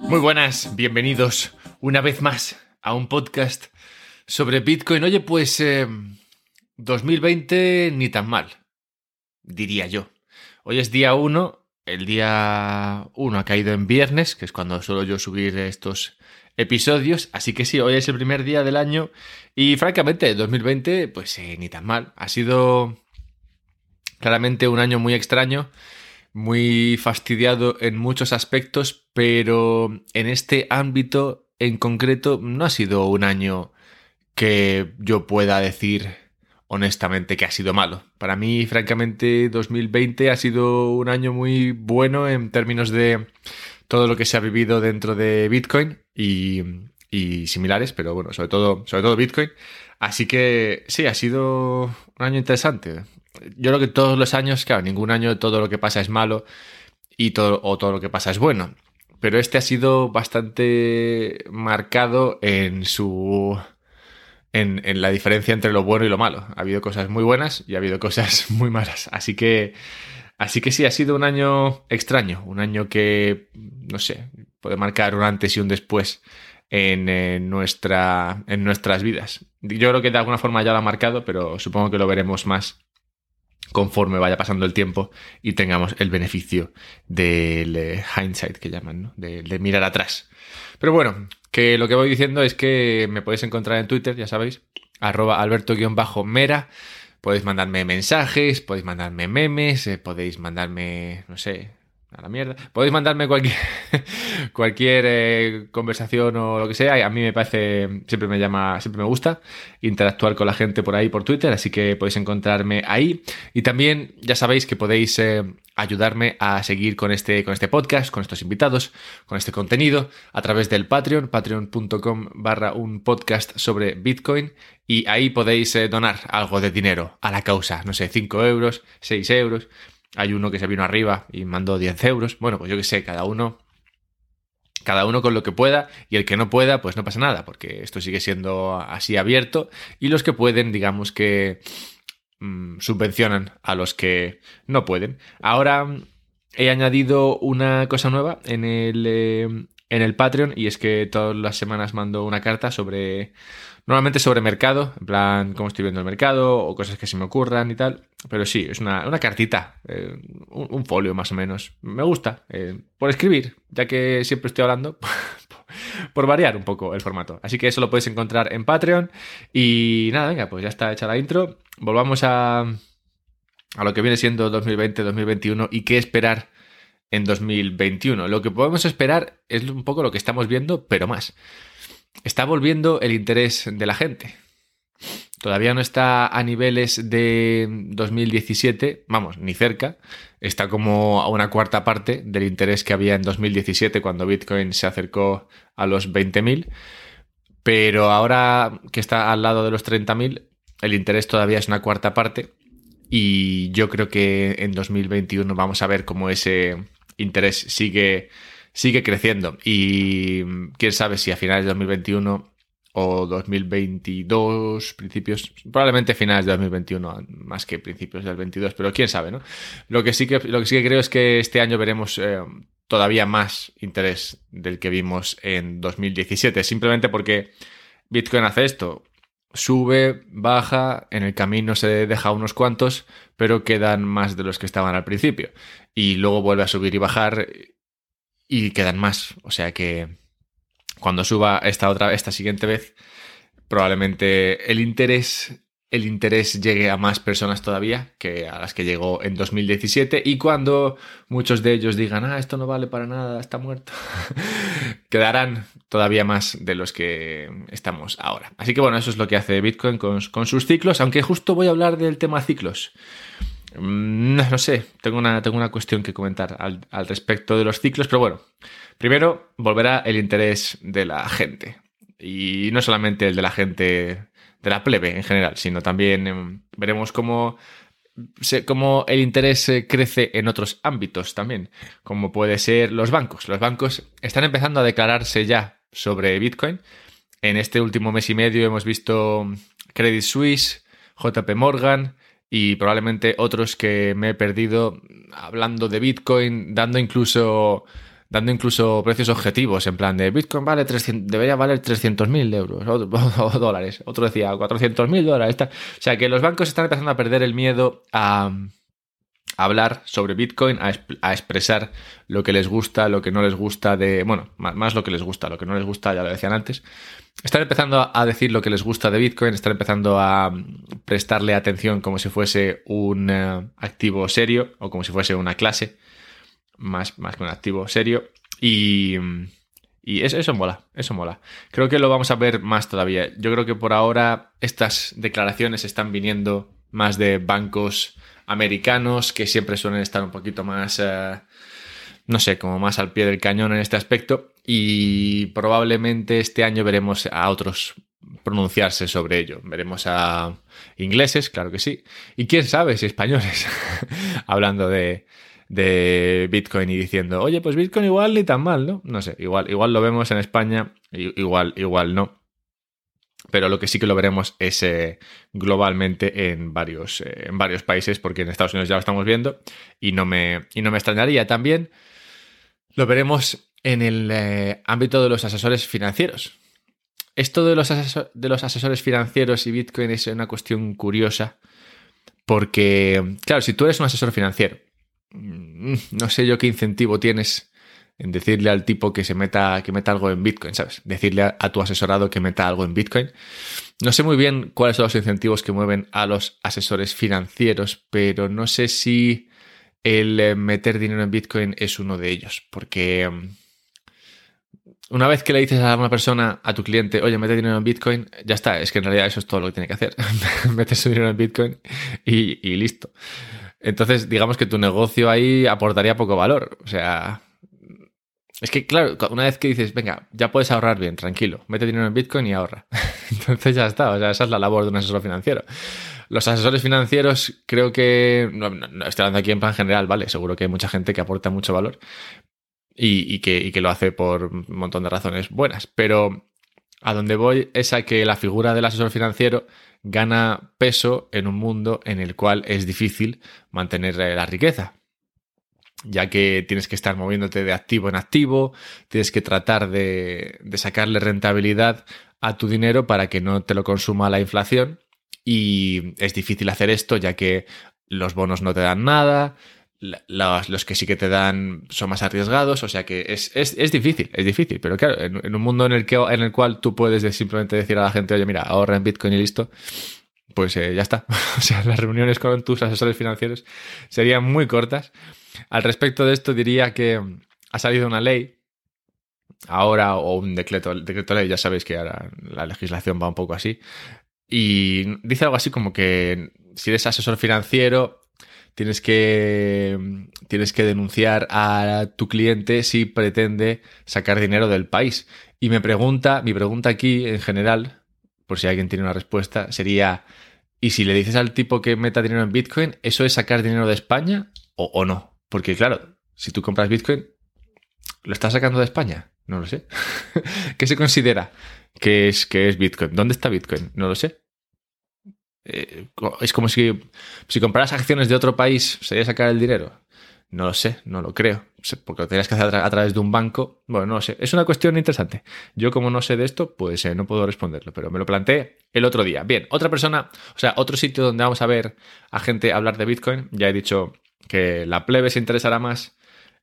Muy buenas, bienvenidos una vez más a un podcast sobre Bitcoin. Oye, pues 2020 eh, ni tan mal, diría yo. Hoy es día 1, el día 1 ha caído en viernes, que es cuando suelo yo subir estos episodios, así que sí, hoy es el primer día del año y francamente 2020 pues eh, ni tan mal. Ha sido claramente un año muy extraño, muy fastidiado en muchos aspectos, pero en este ámbito en concreto no ha sido un año que yo pueda decir honestamente que ha sido malo. Para mí, francamente, 2020 ha sido un año muy bueno en términos de todo lo que se ha vivido dentro de Bitcoin y, similares, pero bueno, sobre todo, sobre todo Bitcoin. Así que sí, ha sido un año interesante. Yo creo que todos los años, claro, ningún año todo lo que pasa es malo y todo, o todo lo que pasa es bueno. Pero este ha sido bastante marcado en su en, la diferencia entre lo bueno y lo malo. Ha habido cosas muy buenas y ha habido cosas muy malas. Así que, así que sí, ha sido un año extraño, un año que, no sé, puede marcar un antes y un después en, nuestra, en nuestras vidas. Yo creo que de alguna forma ya lo ha marcado, pero supongo que lo veremos más conforme vaya pasando el tiempo y tengamos el beneficio del eh, hindsight que llaman, ¿no? de, mirar atrás. Pero bueno, que lo que voy diciendo es que me podéis encontrar en Twitter, ya sabéis, arroba alberto-mera. Podéis mandarme mensajes, podéis mandarme memes, eh, podéis mandarme, no sé, a la mierda. Podéis mandarme cualquier, cualquier eh, conversación o lo que sea. A mí me parece, siempre me llama, siempre me gusta interactuar con la gente por ahí por Twitter, así que podéis encontrarme ahí. Y también ya sabéis que podéis eh, ayudarme a seguir con este, con este podcast, con estos invitados, con este contenido a través del Patreon, patreon.com barra un podcast sobre Bitcoin. Y ahí podéis eh, donar algo de dinero a la causa, no sé, 5 euros, 6 euros hay uno que se vino arriba y mandó 10 euros. Bueno, pues yo qué sé, cada uno. Cada uno con lo que pueda y el que no pueda, pues no pasa nada, porque esto sigue siendo así abierto y los que pueden, digamos que mm, subvencionan a los que no pueden. Ahora he añadido una cosa nueva en el, eh, en el Patreon y es que todas las semanas mando una carta sobre Normalmente sobre mercado, en plan cómo estoy viendo el mercado o cosas que se me ocurran y tal. Pero sí, es una, cartita, eh, un, folio más o menos. Me gusta, eh, por escribir, ya que siempre estoy hablando, por variar un poco el formato. Así que eso lo puedes encontrar en Patreon. Y nada, venga, pues ya está hecha la intro. Volvamos a, a lo que viene siendo 2020-2021 y qué esperar en 2021. Lo que podemos esperar es un poco lo que estamos viendo, pero más está volviendo el interés de la gente. Todavía no está a niveles de 2017, vamos, ni cerca. Está como a una cuarta parte del interés que había en 2017 cuando Bitcoin se acercó a los 20.000. Pero ahora que está al lado de los 30.000, el interés todavía es una cuarta parte. Y yo creo que en 2021 vamos a ver cómo ese interés sigue sigue creciendo. Y quién sabe si a finales de 2021 o 2022, principios, probablemente finales de 2021, más que principios del 22, pero quién sabe, ¿no? Lo que sí que, lo que, sí que creo es que este año veremos eh, todavía más interés del que vimos en 2017, simplemente porque Bitcoin hace esto. Sube, baja, en el camino se deja unos cuantos, pero quedan más de los que estaban al principio. Y luego vuelve a subir y bajar y quedan más. O sea que cuando suba esta otra, esta siguiente vez, probablemente el interés, el interés llegue a más personas todavía que a las que llegó en 2017 y cuando muchos de ellos digan, ah, esto no vale para nada, está muerto, quedarán todavía más de los que estamos ahora. Así que bueno, eso es lo que hace Bitcoin con, sus ciclos, aunque justo voy a hablar del tema ciclos. Mm, no, sé, tengo una, tengo una cuestión que comentar al, respecto de los ciclos, pero bueno, primero volverá el interés de la gente. Y no solamente el de la gente de la plebe en general, sino también em, veremos cómo, cómo el interés crece en otros ámbitos también, como puede ser los bancos. Los bancos están empezando a declararse ya sobre Bitcoin. En este último mes y medio hemos visto Credit Suisse, JP Morgan, y probablemente otros que me he perdido hablando de Bitcoin, dando incluso dando incluso precios objetivos, en plan de Bitcoin vale 300, debería valer 300.000 euros o, dólares. Otro decía 400.000 dólares. O sea que los bancos están empezando a perder el miedo a, hablar sobre Bitcoin, a, expresar lo que les gusta, lo que no les gusta de, bueno, más, lo que les gusta, lo que no les gusta, ya lo decían antes. Están empezando a decir lo que les gusta de Bitcoin, están empezando a prestarle atención como si fuese un eh, activo serio o como si fuese una clase, más, más que un activo serio. Y, y eso, eso mola, eso mola. Creo que lo vamos a ver más todavía. Yo creo que por ahora estas declaraciones están viniendo más de bancos americanos que siempre suelen estar un poquito más, eh, no sé, como más al pie del cañón en este aspecto y probablemente este año veremos a otros pronunciarse sobre ello. Veremos a ingleses, claro que sí, y quién sabe si españoles, hablando de, de Bitcoin y diciendo, oye, pues Bitcoin igual ni tan mal, ¿no? No sé, igual, igual lo vemos en España, igual, igual no pero lo que sí que lo veremos es eh, globalmente en varios, eh, en varios países, porque en Estados Unidos ya lo estamos viendo y no me, y no me extrañaría. También lo veremos en el eh, ámbito de los asesores financieros. Esto de los, de los asesores financieros y Bitcoin es una cuestión curiosa, porque, claro, si tú eres un asesor financiero, no sé yo qué incentivo tienes en decirle al tipo que se meta, que meta algo en Bitcoin, ¿sabes? Decirle a, tu asesorado que meta algo en Bitcoin. No sé muy bien cuáles son los incentivos que mueven a los asesores financieros, pero no sé si el eh, meter dinero en Bitcoin es uno de ellos, porque mm, una vez que le dices a una persona, a tu cliente, oye, mete dinero en Bitcoin, ya está, es que en realidad eso es todo lo que tiene que hacer. Metes su dinero en Bitcoin y, y listo. Entonces, digamos que tu negocio ahí aportaría poco valor. O sea, es que, claro, una vez que dices, venga, ya puedes ahorrar bien, tranquilo, mete dinero en Bitcoin y ahorra. Entonces ya está, o sea, esa es la labor de un asesor financiero. Los asesores financieros, creo que, no, estoy hablando aquí en plan general, vale, seguro que hay mucha gente que aporta mucho valor y, que, y que lo hace por un montón de razones buenas, pero a donde voy es a que la figura del asesor financiero gana peso en un mundo en el cual es difícil mantener la riqueza. Ya que tienes que estar moviéndote de activo en activo, tienes que tratar de, sacarle rentabilidad a tu dinero para que no te lo consuma la inflación. Y es difícil hacer esto ya que los bonos no te dan nada, los, que sí que te dan son más arriesgados, o sea que es, difícil, es difícil, pero claro, en, un mundo en el, que, en el cual tú puedes simplemente decir a la gente, oye, mira, ahorra en Bitcoin y listo, pues eh, ya está. o sea, las reuniones con tus asesores financieros serían muy cortas al respecto de esto diría que ha salido una ley ahora o un decreto, decreto ley, ya sabéis que ahora la legislación va un poco así, y dice algo así como que si eres asesor financiero tienes que, tienes que denunciar a tu cliente si pretende sacar dinero del país. Y me pregunta, mi pregunta aquí en general, por si alguien tiene una respuesta, sería, ¿y si le dices al tipo que meta dinero en Bitcoin, eso es sacar dinero de España o, o no? Porque claro, si tú compras Bitcoin, ¿lo estás sacando de España? No lo sé. ¿Qué se considera que es, que es Bitcoin? ¿Dónde está Bitcoin? No lo sé. Eh, es como si, si compraras acciones de otro país, ¿sería sacar el dinero? No lo sé, no lo creo. Porque lo tenías que hacer a, través de un banco. Bueno, no lo sé. Es una cuestión interesante. Yo, como no sé de esto, pues eh, no puedo responderlo, pero me lo planteé el otro día. Bien, otra persona, o sea, otro sitio donde vamos a ver a gente hablar de Bitcoin. Ya he dicho que la plebe se interesará más,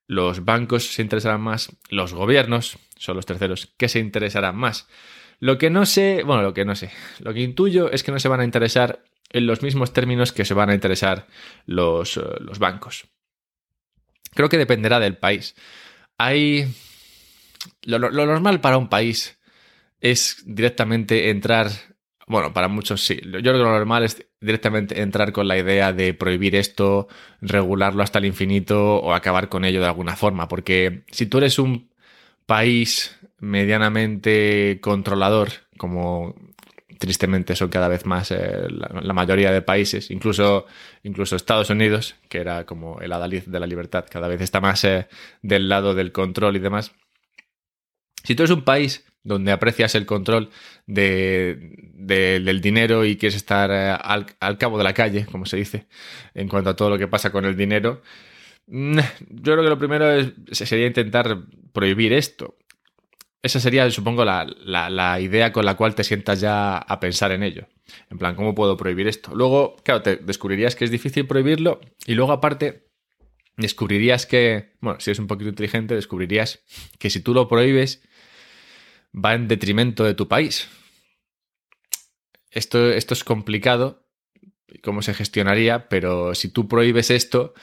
los bancos se interesarán más, los gobiernos son los terceros que se interesarán más. Lo que no sé, bueno, lo que no sé, lo que intuyo es que no se van a interesar en los mismos términos que se van a interesar los, eh, los bancos. Creo que dependerá del país. Hay... lo normal para un país es directamente entrar bueno, para muchos sí. Yo creo que lo normal es directamente entrar con la idea de prohibir esto, regularlo hasta el infinito o acabar con ello de alguna forma. Porque si tú eres un país medianamente controlador, como tristemente son cada vez más eh, la, mayoría de países, incluso, incluso Estados Unidos, que era como el adalid de la libertad, cada vez está más eh, del lado del control y demás. Si tú eres un país donde aprecias el control del dinero y quieres estar eh, al, cabo de la calle, como se dice, en cuanto a todo lo que pasa con el dinero, mm, yo creo que lo primero sería intentar prohibir esto. Esa sería, supongo, la, la, idea con la cual te sientas ya a pensar en ello. En plan, ¿cómo puedo prohibir esto? Luego, claro, te descubrirías que es difícil prohibirlo y luego aparte descubrirías que, bueno, si eres un poquito inteligente, descubrirías que si tú lo prohíbes, va en detrimento de tu país. Esto, esto es complicado, cómo se gestionaría, pero si tú prohíbes esto,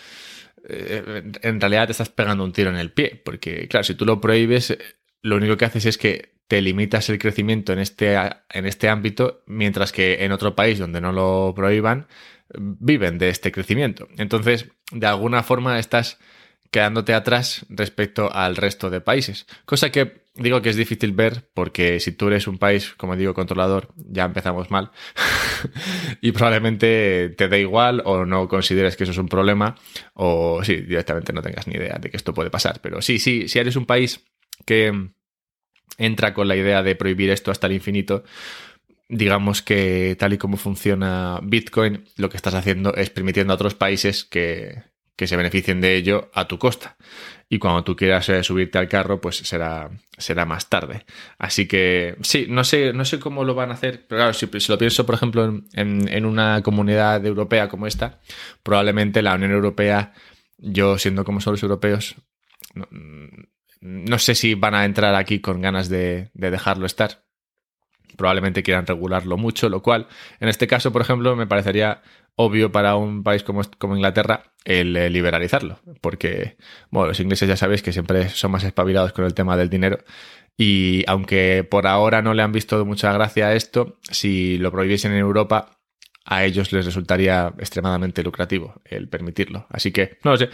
eh, en realidad te estás pegando un tiro en el pie, porque claro, si tú lo prohíbes, lo único que haces es que te limitas el crecimiento en este, en este ámbito, mientras que en otro país donde no lo prohíban, viven de este crecimiento. Entonces, de alguna forma estás quedándote atrás respecto al resto de países. Cosa que digo que es difícil ver porque si tú eres un país, como digo, controlador, ya empezamos mal y probablemente te dé igual o no consideres que eso es un problema o sí, directamente no tengas ni idea de que esto puede pasar. Pero sí, sí, si eres un país que entra con la idea de prohibir esto hasta el infinito, digamos que tal y como funciona Bitcoin, lo que estás haciendo es permitiendo a otros países que, que se beneficien de ello a tu costa. Y cuando tú quieras eh, subirte al carro, pues será, será más tarde. Así que sí, no sé, no sé cómo lo van a hacer, pero claro, si, lo pienso, por ejemplo, en, en, una comunidad europea como esta, probablemente la Unión Europea, yo siendo como son los europeos, no, no, sé si van a entrar aquí con ganas de, de dejarlo estar. Probablemente quieran regularlo mucho, lo cual en este caso, por ejemplo, me parecería obvio para un país como, como Inglaterra el eh, liberalizarlo, porque, bueno, los ingleses ya sabéis que siempre son más espabilados con el tema del dinero y aunque por ahora no le han visto mucha gracia a esto, si lo prohibiesen en Europa, a ellos les resultaría extremadamente lucrativo el permitirlo. Así que no sé,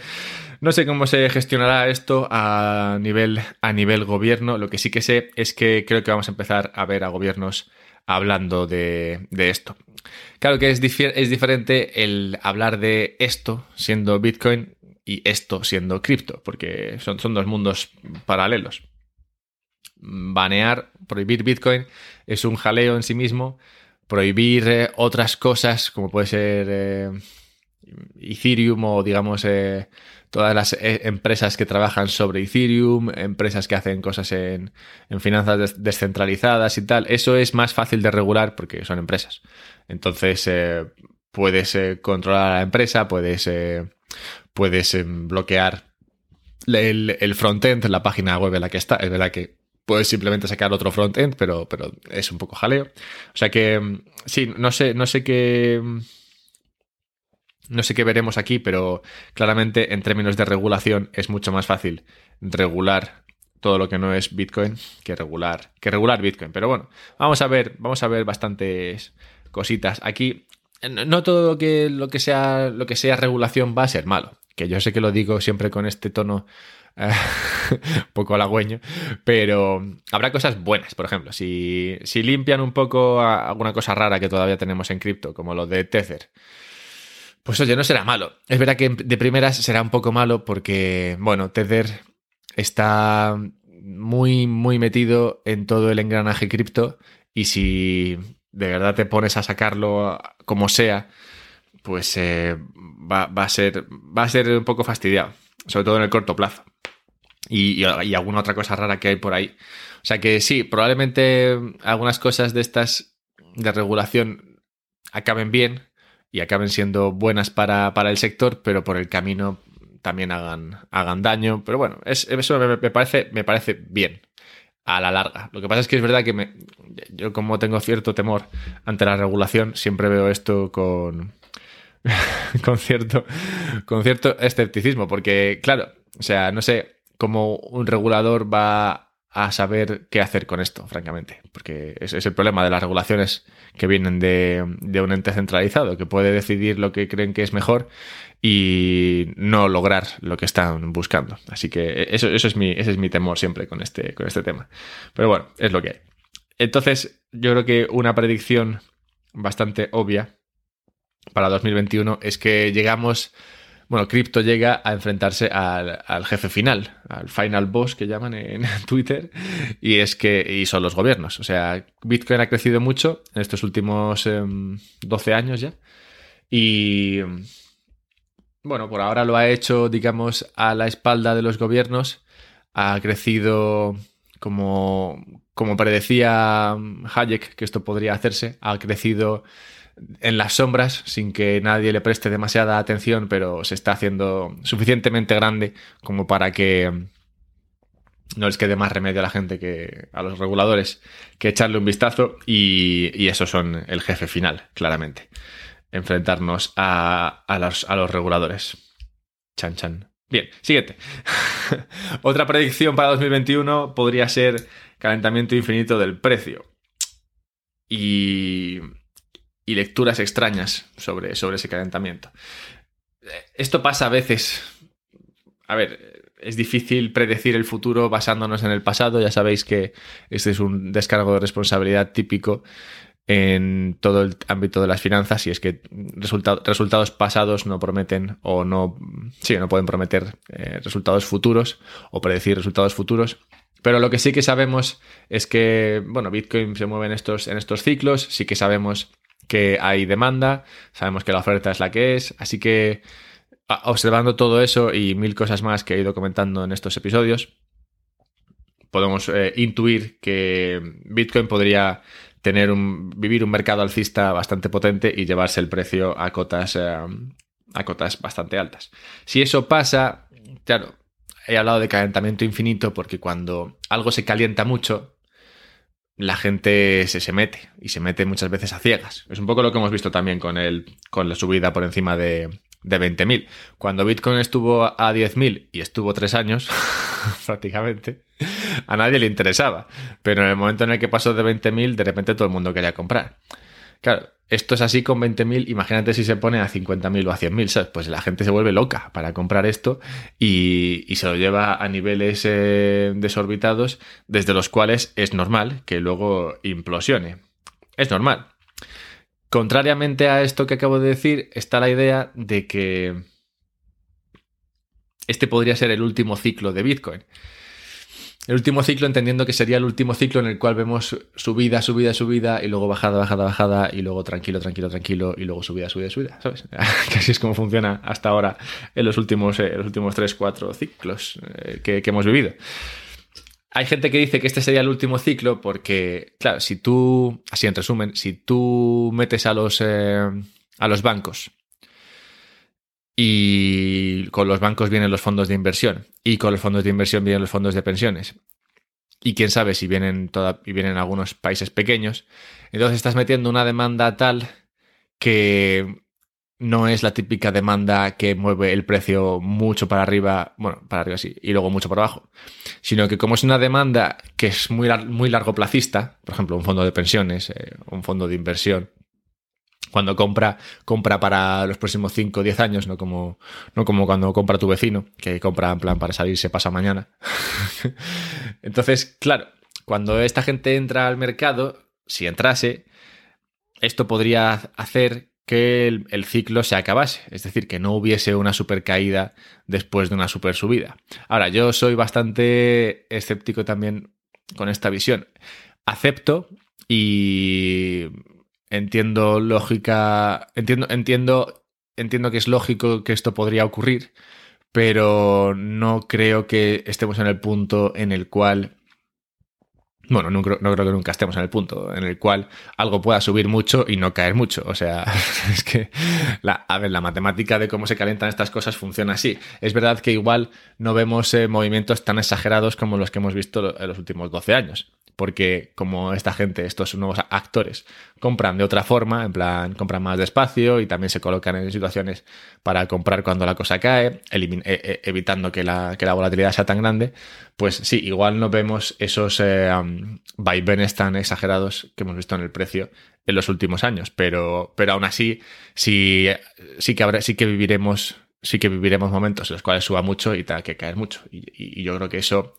no sé cómo se gestionará esto a nivel, a nivel gobierno. Lo que sí que sé es que creo que vamos a empezar a ver a gobiernos hablando de, esto. Claro que es, es diferente el hablar de esto siendo Bitcoin y esto siendo cripto, porque son, son dos mundos paralelos. Banear, prohibir Bitcoin es un jaleo en sí mismo prohibir eh, otras cosas como puede ser eh, Ethereum o digamos eh, todas las empresas que trabajan sobre Ethereum, empresas que hacen cosas en, finanzas descentralizadas y tal, eso es más fácil de regular porque son empresas. Entonces puedes controlar a la empresa, puedes, puedes bloquear el, el frontend, la página web en la que está. Es verdad que puedes simplemente sacar otro frontend, pero, pero es un poco jaleo. O sea que mm, sí, no sé, no sé qué. Mm, no sé qué veremos aquí, pero claramente en términos de regulación es mucho más fácil regular todo lo que no es Bitcoin que regular, que regular Bitcoin. Pero bueno, vamos a ver, vamos a ver bastantes cositas. Aquí no todo lo que, lo que sea lo que sea regulación va a ser malo. Que yo sé que lo digo siempre con este tono un poco halagüeño, pero habrá cosas buenas, por ejemplo, si, si limpian un poco alguna cosa rara que todavía tenemos en cripto, como lo de Tether, pues oye, no será malo. Es verdad que de primeras será un poco malo porque, bueno, Tether está muy, muy metido en todo el engranaje cripto y si de verdad te pones a sacarlo como sea, pues eh, va, va, a ser, va a ser un poco fastidiado, sobre todo en el corto plazo y, alguna otra cosa rara que hay por ahí. O sea que sí, probablemente algunas cosas de estas de regulación acaben bien y acaben siendo buenas para, el sector, pero por el camino también hagan, hagan daño. Pero bueno, es, eso me, parece, me parece bien a la larga. Lo que pasa es que es verdad que me, yo como tengo cierto temor ante la regulación, siempre veo esto con, con, cierto, con cierto escepticismo, porque claro, o sea, no sé, como un regulador va a saber qué hacer con esto, francamente. Porque ese es el problema de las regulaciones que vienen de, un ente centralizado, que puede decidir lo que creen que es mejor y no lograr lo que están buscando. Así que eso, eso es mi, es mi temor siempre con este, con este tema. Pero bueno, es lo que hay. Entonces, yo creo que una predicción bastante obvia para 2021 es que llegamos bueno, Crypto llega a enfrentarse al, jefe final, al final boss que llaman en Twitter, y es que y son los gobiernos. O sea, Bitcoin ha crecido mucho en estos últimos 12 em, años ya. Y bueno, por ahora lo ha hecho, digamos, a la espalda de los gobiernos. Ha crecido como, como predecía Hayek que esto podría hacerse, ha crecido en las sombras sin que nadie le preste demasiada atención, pero se está haciendo suficientemente grande como para que no les quede más remedio a la gente que a los reguladores que echarle un vistazo y, y esos son el jefe final, claramente. Enfrentarnos a, a, los, a los reguladores. Chan chan. Bien, siguiente. Otra predicción para 2021 podría ser calentamiento infinito del precio. Y, y lecturas extrañas sobre, sobre ese calentamiento. Esto pasa a veces. A ver, es difícil predecir el futuro basándonos en el pasado. Ya sabéis que este es un descargo de responsabilidad típico en todo el ámbito de las finanzas y es que resultados pasados no prometen o no, sí, no pueden prometer eh, resultados futuros o predecir resultados futuros. Pero lo que sí que sabemos es que, bueno, Bitcoin se mueve en estos, en estos ciclos, sí que sabemos que hay demanda, sabemos que la oferta es la que es, así que observando todo eso y mil cosas más que he ido comentando en estos episodios, podemos eh, intuir que Bitcoin podría tener un, vivir un mercado alcista bastante potente y llevarse el precio a cotas, eh, a cotas bastante altas. Si eso pasa, claro, he hablado de calentamiento infinito porque cuando algo se calienta mucho, la gente se, se mete y se mete muchas veces a ciegas. Es un poco lo que hemos visto también con, el, con la subida por encima de, de 20.000. Cuando Bitcoin estuvo a 10.000 y estuvo tres años, prácticamente, a nadie le interesaba. Pero en el momento en el que pasó de 20.000, de repente todo el mundo quería comprar. Claro, esto es así con 20.000, imagínate si se pone a 50.000 o a 100.000, ¿sabes? Pues la gente se vuelve loca para comprar esto y, se lo lleva a niveles eh, desorbitados desde los cuales es normal que luego implosione. Es normal. Contrariamente a esto que acabo de decir, está la idea de que este podría ser el último ciclo de Bitcoin. El último ciclo entendiendo que sería el último ciclo en el cual vemos subida, subida, subida y luego bajada, bajada, bajada y luego tranquilo, tranquilo, tranquilo y luego subida, subida, subida, ¿sabes? que así es como funciona hasta ahora en los últimos, eh, los últimos 3, 4 ciclos eh, que, hemos vivido. Hay gente que dice que este sería el último ciclo porque, claro, si tú, así en resumen, si tú metes a los, eh, a los bancos y con los bancos vienen los fondos de inversión. Y con los fondos de inversión vienen los fondos de pensiones. Y quién sabe si vienen, toda, y vienen algunos países pequeños. Entonces estás metiendo una demanda tal que no es la típica demanda que mueve el precio mucho para arriba, bueno, para arriba sí, y luego mucho para abajo, sino que como es una demanda que es muy, muy largo placista, por ejemplo, un fondo de pensiones, eh, un fondo de inversión, cuando compra, compra para los próximos 5 o 10 años, no como, no como cuando compra tu vecino, que compra en plan para salirse pasa mañana. Entonces, claro, cuando esta gente entra al mercado, si entrase, esto podría hacer que el, ciclo se acabase, es decir, que no hubiese una super caída después de una super subida. Ahora, yo soy bastante escéptico también con esta visión. Acepto y entiendo lógica, entiendo, entiendo, entiendo que es lógico que esto podría ocurrir, pero no creo que estemos en el punto en el cual bueno, no, creo que nunca estemos en el punto en el cual algo pueda subir mucho y no caer mucho. O sea, es que, la, a ver, la matemática de cómo se calientan estas cosas funciona así. Es verdad que igual no vemos eh, movimientos tan exagerados como los que hemos visto en los últimos 12 años porque como esta gente, estos nuevos actores, compran de otra forma, en plan, compran más despacio y también se colocan en situaciones para comprar cuando la cosa cae, e, e, evitando que la, volatilidad sea tan grande, pues sí, igual no vemos esos eh, vaivenes tan exagerados que hemos visto en el precio en los últimos años, pero, pero aún así sí, sí, que habrá, sí que viviremos sí que viviremos momentos en los cuales suba mucho y tenga que caer mucho. y, yo creo que eso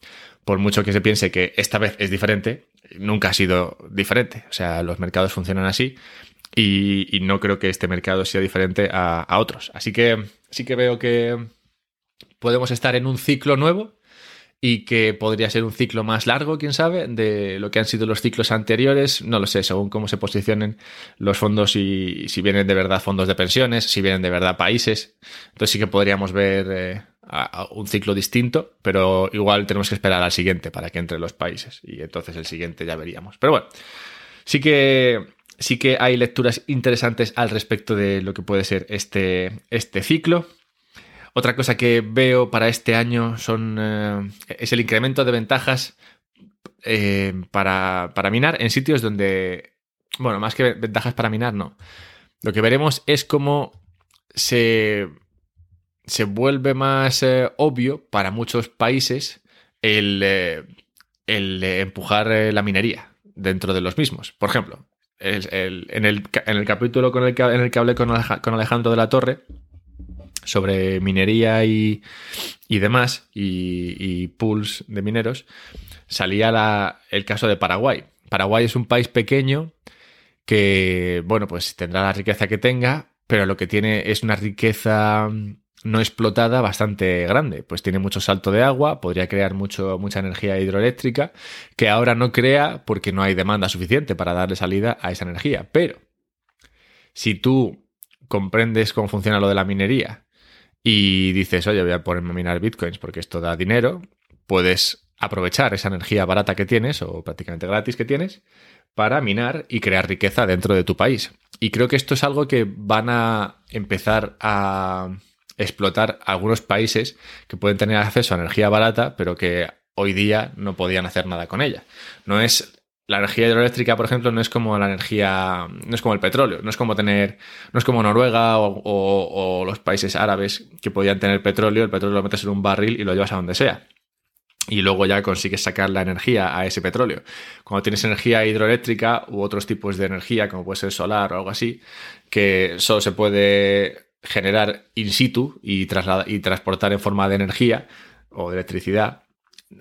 por mucho que se piense que esta vez es diferente, nunca ha sido diferente. O sea, los mercados funcionan así y, no creo que este mercado sea diferente a, a otros. Así que sí que veo que podemos estar en un ciclo nuevo y que podría ser un ciclo más largo, quién sabe, de lo que han sido los ciclos anteriores, no lo sé, según cómo se posicionen los fondos y si vienen de verdad fondos de pensiones, si vienen de verdad países. Entonces sí que podríamos ver eh, un ciclo distinto, pero igual tenemos que esperar al siguiente para que entre los países y entonces el siguiente ya veríamos. Pero bueno, sí que sí que hay lecturas interesantes al respecto de lo que puede ser este, este ciclo. Otra cosa que veo para este año son, eh, es el incremento de ventajas eh, para, minar en sitios donde, bueno, más que ventajas para minar, no. Lo que veremos es cómo se, se vuelve más eh, obvio para muchos países el, el empujar la minería dentro de los mismos. Por ejemplo, en, el, capítulo con el que, en el que hablé con Alejandro de la Torre, sobre minería y, demás, y, pools de mineros, salía el caso de Paraguay. Paraguay es un país pequeño que, bueno, pues tendrá la riqueza que tenga, pero lo que tiene es una riqueza no explotada bastante grande, pues tiene mucho salto de agua, podría crear mucho, mucha energía hidroeléctrica, que ahora no crea porque no hay demanda suficiente para darle salida a esa energía. Pero si tú comprendes cómo funciona lo de la minería y dices, oye, voy a ponerme a minar bitcoins porque esto da dinero, puedes aprovechar esa energía barata que tienes o prácticamente gratis que tienes para minar y crear riqueza dentro de tu país. Y creo que esto es algo que van a empezar a explotar algunos países que pueden tener acceso a energía barata, pero que hoy día no podían hacer nada con ella. No es la energía hidroeléctrica, por ejemplo, no es como la energía, no es como el petróleo, no es como tener, no es como Noruega o, los países árabes que podían tener petróleo, el petróleo lo metes en un barril y lo llevas a donde sea. Y luego ya consigues sacar la energía a ese petróleo. Cuando tienes energía hidroeléctrica u otros tipos de energía, como puede ser solar o algo así, que solo se puede generar in situ y, y transportar en forma de energía o de electricidad,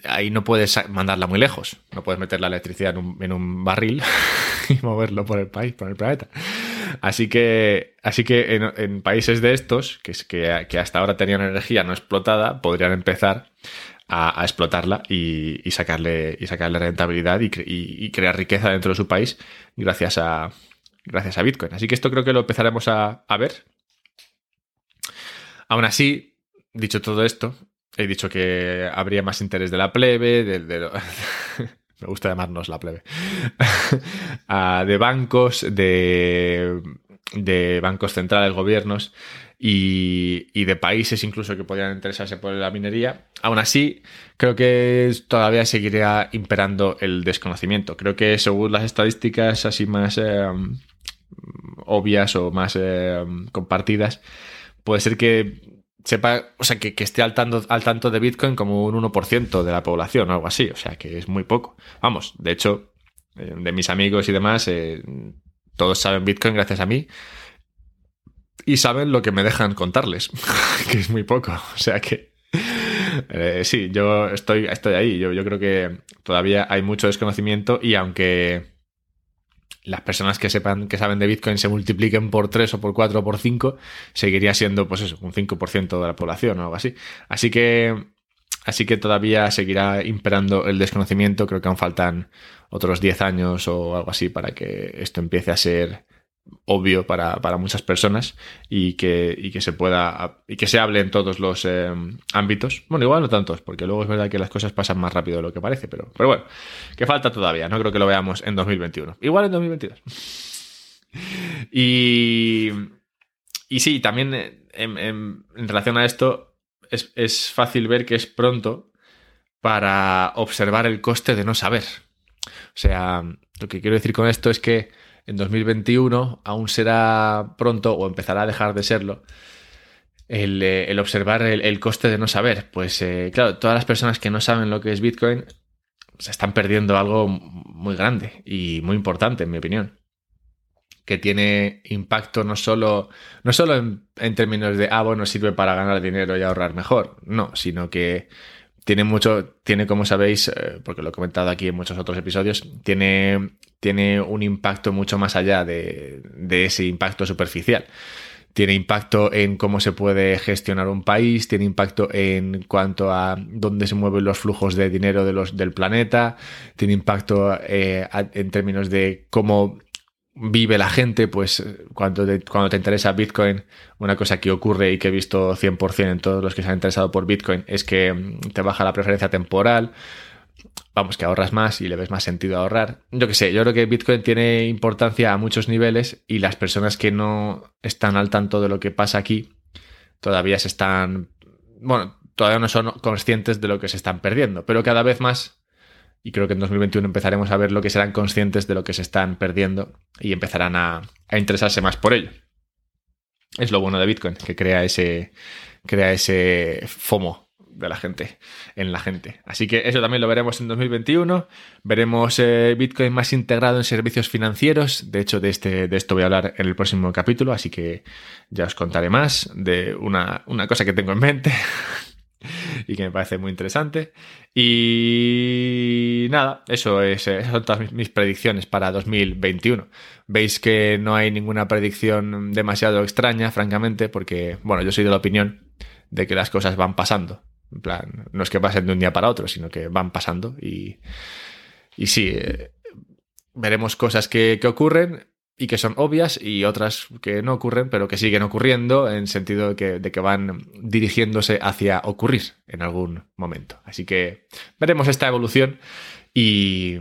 ahí no puedes mandarla muy lejos. No puedes meter la electricidad en un, barril y moverlo por el país, por el planeta. Así que, así que en, países de estos, que, que, hasta ahora tenían energía no explotada, podrían empezar a, explotarla y, sacarle, y sacarle rentabilidad y, y, crear riqueza dentro de su país gracias a, gracias a Bitcoin. Así que esto creo que lo empezaremos a, a ver Aún así, dicho todo esto, he dicho que habría más interés de la plebe, de, me gusta llamarnos la plebe, ah, de bancos, de, de bancos centrales, gobiernos y, y, de países incluso que podrían interesarse por la minería. Aún así, creo que todavía seguiría imperando el desconocimiento. Creo que según las estadísticas así más eh, obvias o más eh, compartidas, puede ser que sepa, o sea, que, esté al tanto, al tanto de Bitcoin como un 1% de la población o algo así, o sea, que es muy poco. Vamos, de hecho, eh, de mis amigos y demás, eh, todos saben Bitcoin gracias a mí y saben lo que me dejan contarles, que es muy poco, o sea que... Eh, sí, yo estoy, estoy ahí. Yo, yo creo que todavía hay mucho desconocimiento y aunque las personas que sepan que saben de Bitcoin se multipliquen por 3 o por 4 o por 5, seguiría siendo, pues eso, un 5% de la población o algo así. Así que, así que todavía seguirá imperando el desconocimiento. Creo que aún faltan otros 10 años o algo así para que esto empiece a ser obvio para, muchas personas y que, que se pueda y que se hable en todos los eh, ámbitos. Bueno, igual no tantos, porque luego es verdad que las cosas pasan más rápido de lo que parece, pero, pero bueno, que falta todavía, no creo que lo veamos en 2021. Igual en 2022. y, y sí, también en, relación a esto, es, es fácil ver que es pronto para observar el coste de no saber. O sea, lo que quiero decir con esto es que en 2021 aún será pronto o empezará a dejar de serlo el, eh, observar el, coste de no saber. Pues eh, claro, todas las personas que no saben lo que es Bitcoin se están perdiendo algo muy grande y muy importante, en mi opinión. Que tiene impacto no solo, no solo en, términos de, ah, bueno, sirve para ganar dinero y ahorrar mejor, no, sino que tiene mucho, tiene como sabéis, eh, porque lo he comentado aquí en muchos otros episodios, tiene, tiene un impacto mucho más allá de, ese impacto superficial. Tiene impacto en cómo se puede gestionar un país, tiene impacto en cuanto a dónde se mueven los flujos de dinero de los, del planeta, tiene impacto eh, en términos de cómo vive la gente, pues cuando te, cuando te interesa Bitcoin, una cosa que ocurre y que he visto 100% en todos los que se han interesado por Bitcoin es que mm, te baja la preferencia temporal, vamos, que ahorras más y le ves más sentido ahorrar. Yo qué sé, yo creo que Bitcoin tiene importancia a muchos niveles y las personas que no están al tanto de lo que pasa aquí todavía se están, bueno, todavía no son conscientes de lo que se están perdiendo, pero cada vez más y creo que en 2021 empezaremos a ver lo que serán conscientes de lo que se están perdiendo y empezarán a, interesarse más por ello. Es lo bueno de Bitcoin, que crea ese, crea ese FOMO de la gente, en la gente. Así que eso también lo veremos en 2021. Veremos eh, Bitcoin más integrado en servicios financieros. De hecho, de, este, de esto voy a hablar en el próximo capítulo, así que ya os contaré más de una, una cosa que tengo en mente y que me parece muy interesante. Y nada, eso es, esas son todas mis predicciones para 2021. Veis que no hay ninguna predicción demasiado extraña, francamente, porque, bueno, yo soy de la opinión de que las cosas van pasando. En plan, no es que pasen de un día para otro, sino que van pasando y, y sí, eh, veremos cosas que, que ocurren y que son obvias y otras que no ocurren, pero que siguen ocurriendo en sentido de que, de que, van dirigiéndose hacia ocurrir en algún momento. Así que veremos esta evolución y,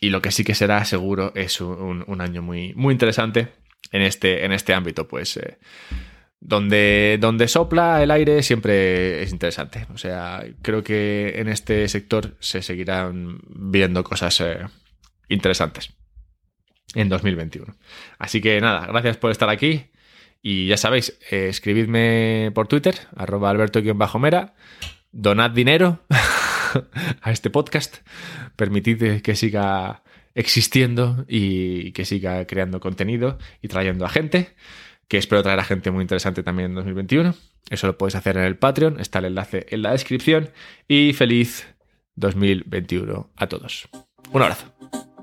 y lo que sí que será seguro es un, un, año muy, muy interesante en este, en este ámbito, pues... Eh, donde, donde sopla el aire siempre es interesante. O sea, creo que en este sector se seguirán viendo cosas eh, interesantes en 2021. Así que nada, gracias por estar aquí. Y ya sabéis, eh, escribidme por Twitter, arroba alberto-mera, donad dinero a este podcast, permitid que siga existiendo y que siga creando contenido y trayendo a gente, que espero traer a gente muy interesante también en 2021. Eso lo podéis hacer en el Patreon, está el enlace en la descripción y feliz 2021 a todos. Un abrazo.